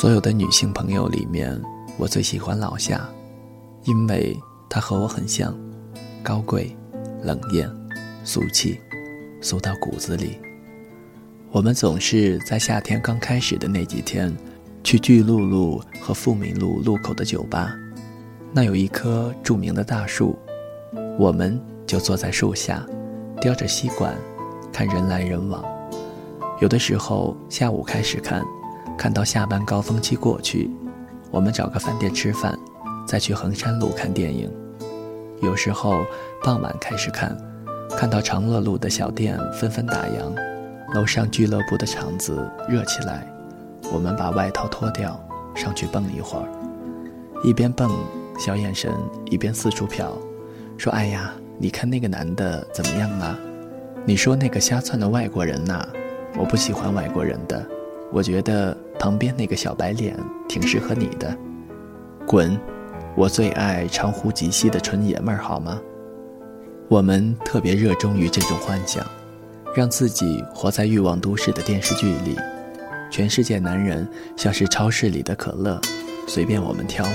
所有的女性朋友里面，我最喜欢老夏，因为她和我很像，高贵、冷艳、俗气，俗到骨子里。我们总是在夏天刚开始的那几天，去巨鹿路和富民路路口的酒吧，那有一棵著名的大树，我们就坐在树下，叼着吸管，看人来人往。有的时候下午开始看。看到下班高峰期过去，我们找个饭店吃饭，再去衡山路看电影。有时候傍晚开始看，看到长乐路的小店纷纷打烊，楼上俱乐部的场子热起来，我们把外套脱掉，上去蹦一会儿。一边蹦，小眼神一边四处瞟，说：“哎呀，你看那个男的怎么样啊？你说那个瞎窜的外国人呐？我不喜欢外国人的，我觉得。”旁边那个小白脸挺适合你的，滚！我最爱长呼及膝的纯爷们儿，好吗？我们特别热衷于这种幻想，让自己活在欲望都市的电视剧里。全世界男人像是超市里的可乐，随便我们挑，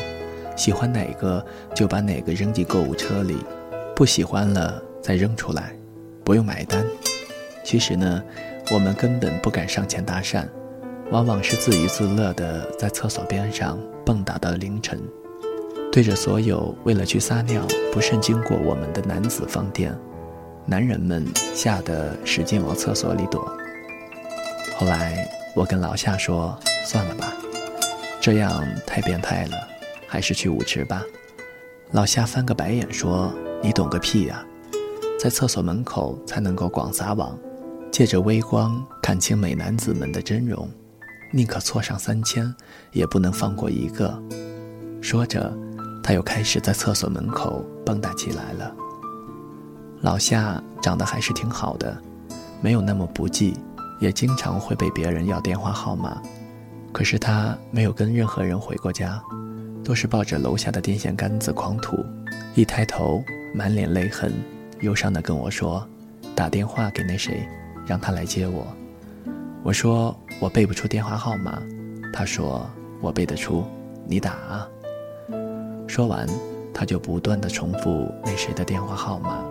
喜欢哪个就把哪个扔进购物车里，不喜欢了再扔出来，不用买单。其实呢，我们根本不敢上前搭讪。往往是自娱自乐的，在厕所边上蹦跶到凌晨，对着所有为了去撒尿不慎经过我们的男子放电，男人们吓得使劲往厕所里躲。后来我跟老夏说：“算了吧，这样太变态了，还是去舞池吧。”老夏翻个白眼说：“你懂个屁呀，在厕所门口才能够广撒网，借着微光看清美男子们的真容。”宁可错上三千，也不能放过一个。说着，他又开始在厕所门口蹦跶起来了。老夏长得还是挺好的，没有那么不济，也经常会被别人要电话号码。可是他没有跟任何人回过家，都是抱着楼下的电线杆子狂吐。一抬头，满脸泪痕，忧伤地跟我说：“打电话给那谁，让他来接我。”我说我背不出电话号码，他说我背得出，你打啊。说完，他就不断的重复那谁的电话号码，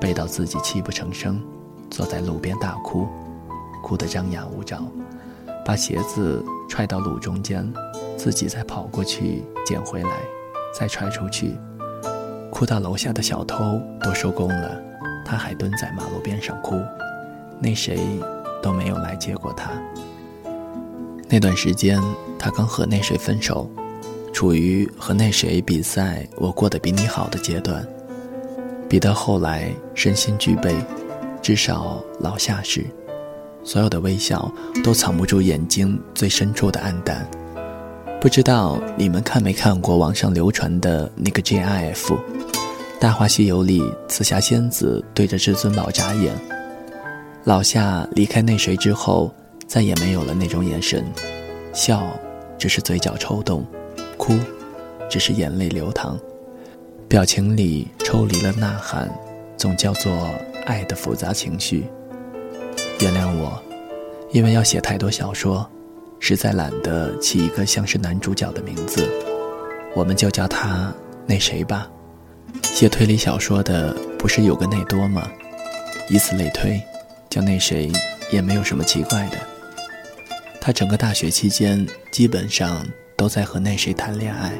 背到自己泣不成声，坐在路边大哭，哭得张牙舞爪，把鞋子踹到路中间，自己再跑过去捡回来，再踹出去，哭到楼下的小偷都收工了，他还蹲在马路边上哭，那谁。都没有来接过他。那段时间，他刚和那谁分手，处于和那谁比赛我过得比你好的阶段。比到后来身心俱备，至少老夏是，所有的微笑都藏不住眼睛最深处的暗淡。不知道你们看没看过网上流传的那个 GIF，《大话西游》里紫霞仙子对着至尊宝眨眼。老夏离开那谁之后，再也没有了那种眼神，笑只是嘴角抽动，哭只是眼泪流淌，表情里抽离了呐喊，总叫做爱的复杂情绪。原谅我，因为要写太多小说，实在懒得起一个像是男主角的名字，我们就叫他那谁吧。写推理小说的不是有个内多吗？以此类推。叫那谁也没有什么奇怪的。他整个大学期间基本上都在和那谁谈恋爱，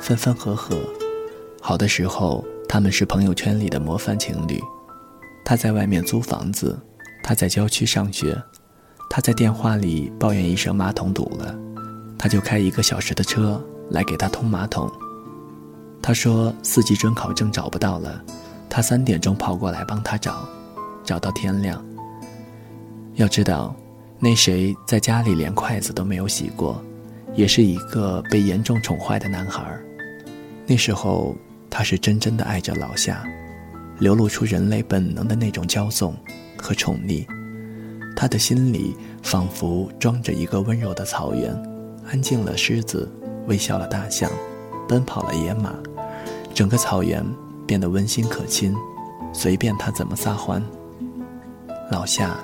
分分合合，好的时候他们是朋友圈里的模范情侣。他在外面租房子，他在郊区上学，他在电话里抱怨一声马桶堵了，他就开一个小时的车来给他通马桶。他说四级准考证找不到了，他三点钟跑过来帮他找，找到天亮。要知道，那谁在家里连筷子都没有洗过，也是一个被严重宠坏的男孩。那时候，他是真真的爱着老夏，流露出人类本能的那种骄纵和宠溺。他的心里仿佛装着一个温柔的草原，安静了狮子，微笑了大象，奔跑了野马，整个草原变得温馨可亲，随便他怎么撒欢。老夏。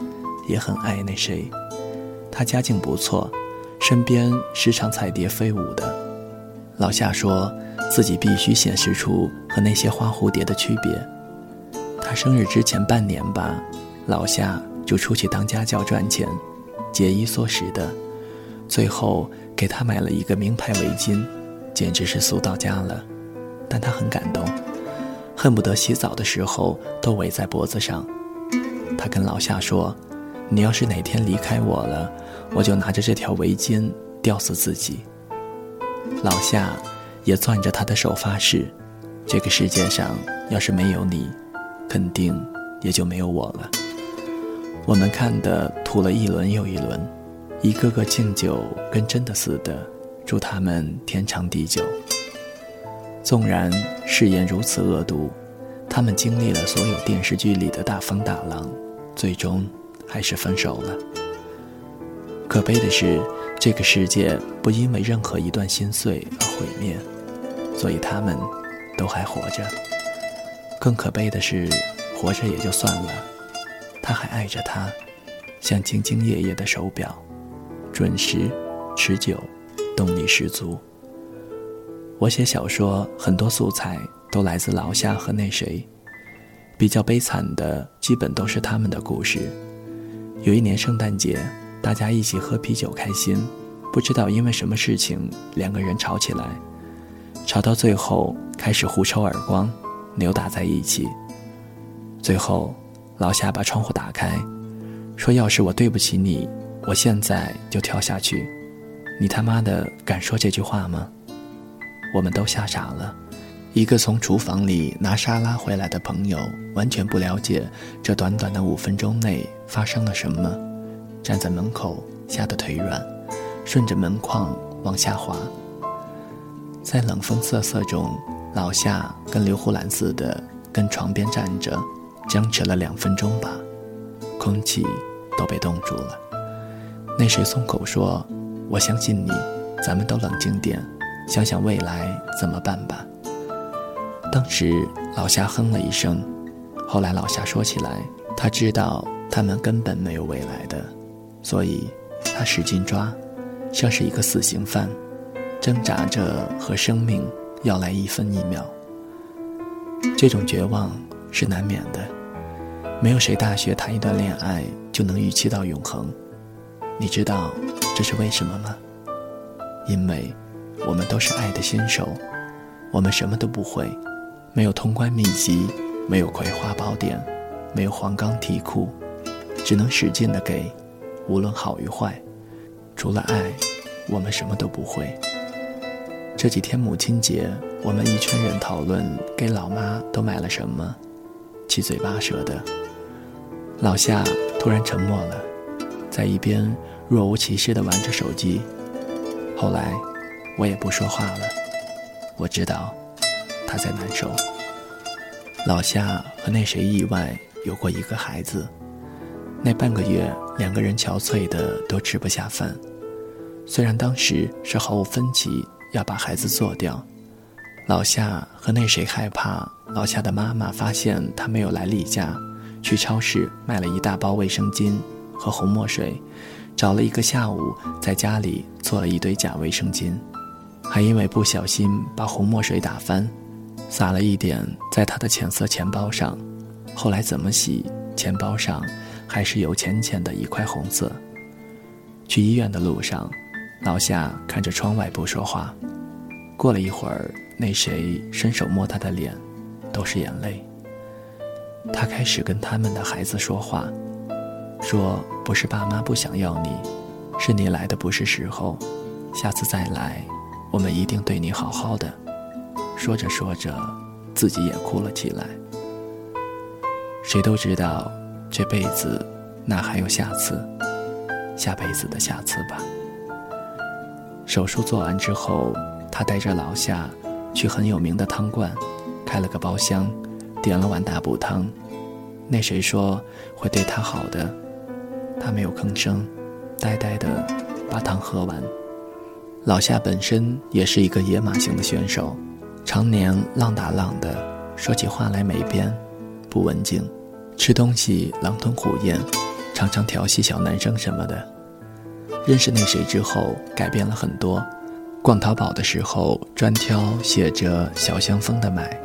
也很爱那谁，他家境不错，身边时常彩蝶飞舞的。老夏说自己必须显示出和那些花蝴蝶的区别。他生日之前半年吧，老夏就出去当家教赚钱，节衣缩食的，最后给他买了一个名牌围巾，简直是俗到家了。但他很感动，恨不得洗澡的时候都围在脖子上。他跟老夏说：“你要是哪天离开我了，我就拿着这条围巾吊死自己。”老夏也攥着他的手发誓：“这个世界上要是没有你，肯定也就没有我了。”我们看的吐了一轮又一轮，一个个敬酒跟真的似的，祝他们天长地久。纵然誓言如此恶毒，他们经历了所有电视剧里的大风大浪，最终还是分手了。可悲的是，这个世界不因为任何一段心碎而毁灭，所以他们都还活着。更可悲的是，活着也就算了，他还爱着他，像兢兢业业的手表，准时、持久、动力十足。我写小说，很多素材都来自老夏和那谁。比较悲惨的，基本都是他们的故事。有一年圣诞节，大家一起喝啤酒开心，不知道因为什么事情，两个人吵起来，吵到最后开始互抽耳光，扭打在一起。最后，老夏把窗户打开，说：“要是我对不起你，我现在就跳下去。你他妈的敢说这句话吗？”我们都吓傻了，一个从厨房里拿沙拉回来的朋友，完全不了解这短短的五分钟内发生了什么，站在门口吓得腿软，顺着门框往下滑。在冷风瑟瑟中，老夏跟刘胡兰似的跟床边站着，僵持了两分钟吧，空气都被冻住了。那谁松口说：“我相信你，咱们都冷静点。”想想未来怎么办吧。当时老夏哼了一声，后来老夏说起来，他知道他们根本没有未来的，所以他使劲抓，像是一个死刑犯，挣扎着和生命要来一分一秒。这种绝望是难免的，没有谁大学谈一段恋爱就能预期到永恒。你知道这是为什么吗？因为。我们都是爱的新手，我们什么都不会，没有通关秘籍，没有葵花宝典，没有黄冈题库，只能使劲的给，无论好与坏。除了爱，我们什么都不会。这几天母亲节，我们一圈人讨论给老妈都买了什么，七嘴八舌的。老夏突然沉默了，在一边若无其事的玩着手机。后来。我也不说话了，我知道他在难受。老夏和那谁意外有过一个孩子，那半个月两个人憔悴的都吃不下饭。虽然当时是毫无分歧要把孩子做掉，老夏和那谁害怕老夏的妈妈发现他没有来例假，去超市买了一大包卫生巾和红墨水，找了一个下午在家里做了一堆假卫生巾。还因为不小心把红墨水打翻，撒了一点在他的浅色钱包上，后来怎么洗，钱包上还是有浅浅的一块红色。去医院的路上，老夏看着窗外不说话。过了一会儿，那谁伸手摸他的脸，都是眼泪。他开始跟他们的孩子说话，说不是爸妈不想要你，是你来的不是时候，下次再来。我们一定对你好好的。说着说着，自己也哭了起来。谁都知道，这辈子哪还有下次？下辈子的下次吧。手术做完之后，他带着老夏去很有名的汤馆，开了个包厢，点了碗大补汤。那谁说会对他好的？他没有吭声，呆呆的把汤喝完。老夏本身也是一个野马型的选手，常年浪打浪的，说起话来没边，不文静，吃东西狼吞虎咽，常常调戏小男生什么的。认识那谁之后改变了很多。逛淘宝的时候专挑写着“小香风”的买，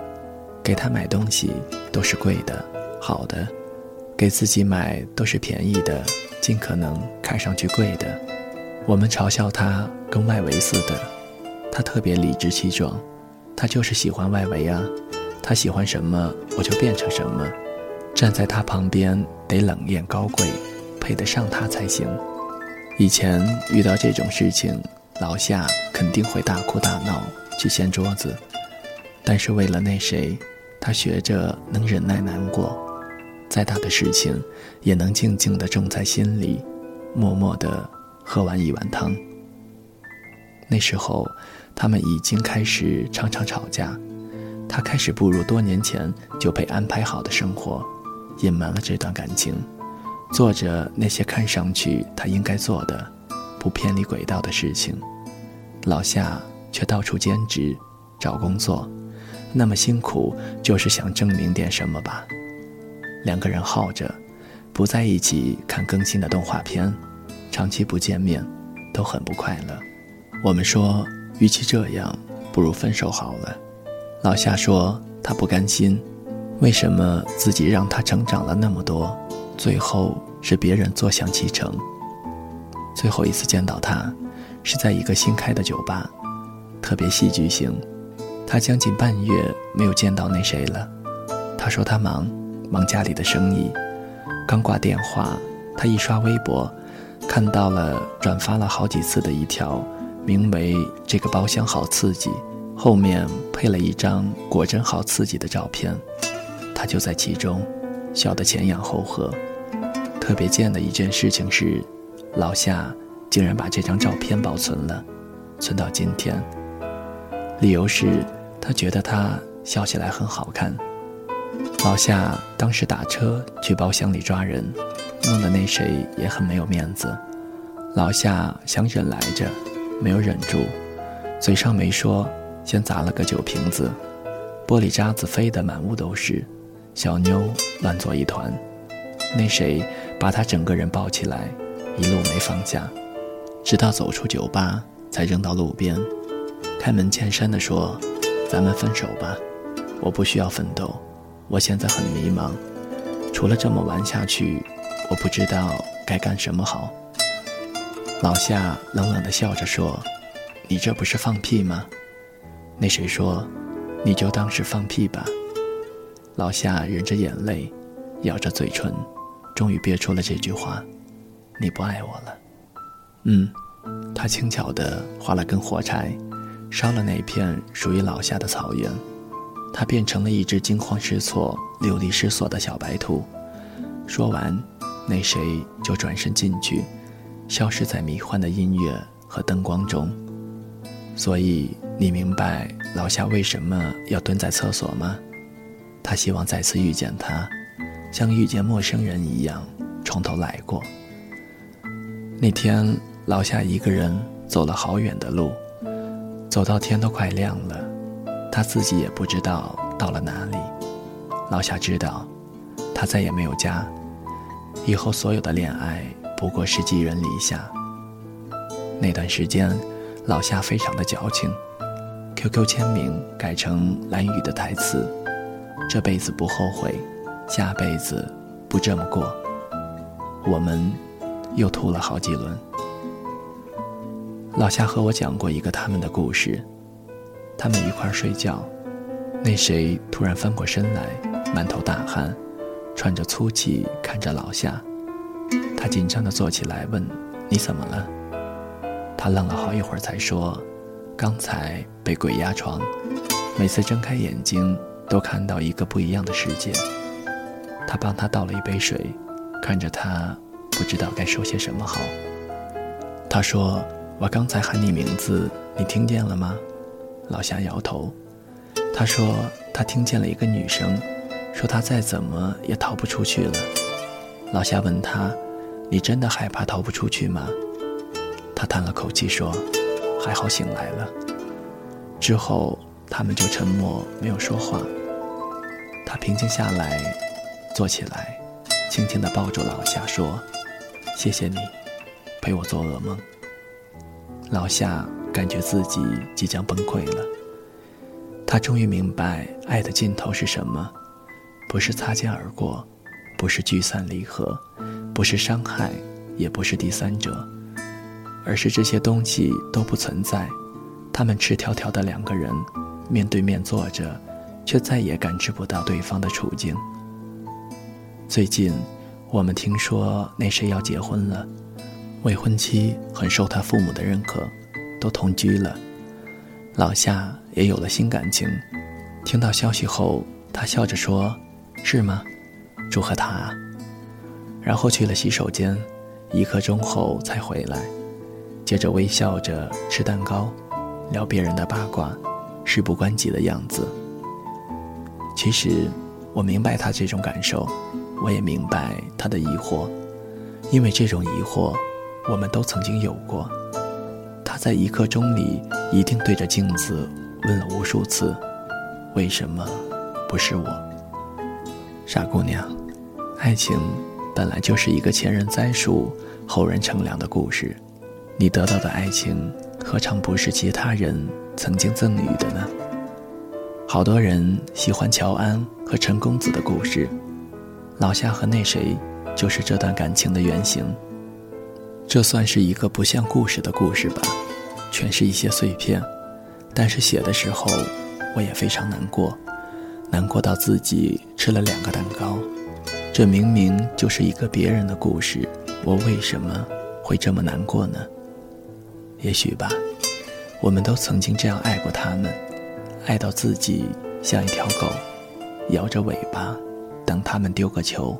给他买东西都是贵的、好的，给自己买都是便宜的，尽可能看上去贵的。我们嘲笑他跟外围似的，他特别理直气壮，他就是喜欢外围啊，他喜欢什么我就变成什么，站在他旁边得冷艳高贵，配得上他才行。以前遇到这种事情，老夏肯定会大哭大闹去掀桌子，但是为了那谁，他学着能忍耐难过，再大的事情也能静静地种在心里，默默地。喝完一碗汤。那时候，他们已经开始常常吵架。他开始步入多年前就被安排好的生活，隐瞒了这段感情，做着那些看上去他应该做的、不偏离轨道的事情。老夏却到处兼职，找工作，那么辛苦，就是想证明点什么吧。两个人耗着，不在一起看更新的动画片。长期不见面，都很不快乐。我们说，与其这样，不如分手好了。老夏说他不甘心，为什么自己让他成长了那么多，最后是别人坐享其成？最后一次见到他，是在一个新开的酒吧，特别戏剧性。他将近半月没有见到那谁了。他说他忙，忙家里的生意。刚挂电话，他一刷微博。看到了转发了好几次的一条，名为“这个包厢好刺激”，后面配了一张果真好刺激的照片，他就在其中，笑得前仰后合。特别贱的一件事情是，老夏竟然把这张照片保存了，存到今天。理由是他觉得他笑起来很好看。老夏当时打车去包厢里抓人。弄得那谁也很没有面子，老夏想忍来着，没有忍住，嘴上没说，先砸了个酒瓶子，玻璃渣子飞得满屋都是，小妞乱作一团，那谁把她整个人抱起来，一路没放下，直到走出酒吧才扔到路边，开门见山地说：“咱们分手吧，我不需要奋斗，我现在很迷茫，除了这么玩下去。”我不知道该干什么好。老夏冷冷地笑着说：“你这不是放屁吗？”那谁说：“你就当是放屁吧。”老夏忍着眼泪，咬着嘴唇，终于憋出了这句话：“你不爱我了。”嗯，他轻巧地划了根火柴，烧了那片属于老夏的草原。他变成了一只惊慌失措、流离失所的小白兔。说完。那谁就转身进去，消失在迷幻的音乐和灯光中。所以你明白老夏为什么要蹲在厕所吗？他希望再次遇见他，像遇见陌生人一样，从头来过。那天老夏一个人走了好远的路，走到天都快亮了，他自己也不知道到了哪里。老夏知道，他再也没有家。以后所有的恋爱不过是寄人篱下。那段时间，老夏非常的矫情，QQ 签名改成蓝雨的台词：“这辈子不后悔，下辈子不这么过。”我们又吐了好几轮。老夏和我讲过一个他们的故事：他们一块睡觉，那谁突然翻过身来，满头大汗。喘着粗气看着老夏，他紧张地坐起来问：“你怎么了？”他愣了好一会儿才说：“刚才被鬼压床，每次睁开眼睛都看到一个不一样的世界。”他帮他倒了一杯水，看着他不知道该说些什么好。他说：“我刚才喊你名字，你听见了吗？”老夏摇头。他说：“他听见了一个女声。”说他再怎么也逃不出去了。老夏问他：“你真的害怕逃不出去吗？”他叹了口气说：“还好醒来了。”之后他们就沉默，没有说话。他平静下来，坐起来，轻轻地抱住老夏说：“谢谢你，陪我做噩梦。”老夏感觉自己即将崩溃了。他终于明白，爱的尽头是什么，不是擦肩而过，不是聚散离合，不是伤害，也不是第三者，而是这些东西都不存在。他们赤条条的两个人，面对面坐着，却再也感知不到对方的处境。最近，我们听说那谁要结婚了，未婚妻很受他父母的认可，都同居了。老夏也有了新感情，听到消息后，他笑着说：“是吗？祝贺他。”啊。”然后去了洗手间，一刻钟后才回来，接着微笑着吃蛋糕，聊别人的八卦，事不关己的样子。其实，我明白他这种感受。我也明白他的疑惑，因为这种疑惑，我们都曾经有过。他在一刻钟里一定对着镜子问了无数次：“为什么不是我？”傻姑娘，爱情本来就是一个前人栽树，后人乘凉的故事。你得到的爱情，何尝不是其他人曾经赠予的呢？好多人喜欢乔安和陈公子的故事。老夏和那谁，就是这段感情的原型。这算是一个不像故事的故事吧，全是一些碎片。但是写的时候，我也非常难过，难过到自己吃了两个蛋糕。这明明就是一个别人的故事，我为什么会这么难过呢？也许吧，我们都曾经这样爱过他们，爱到自己像一条狗，摇着尾巴。等他们丢个球。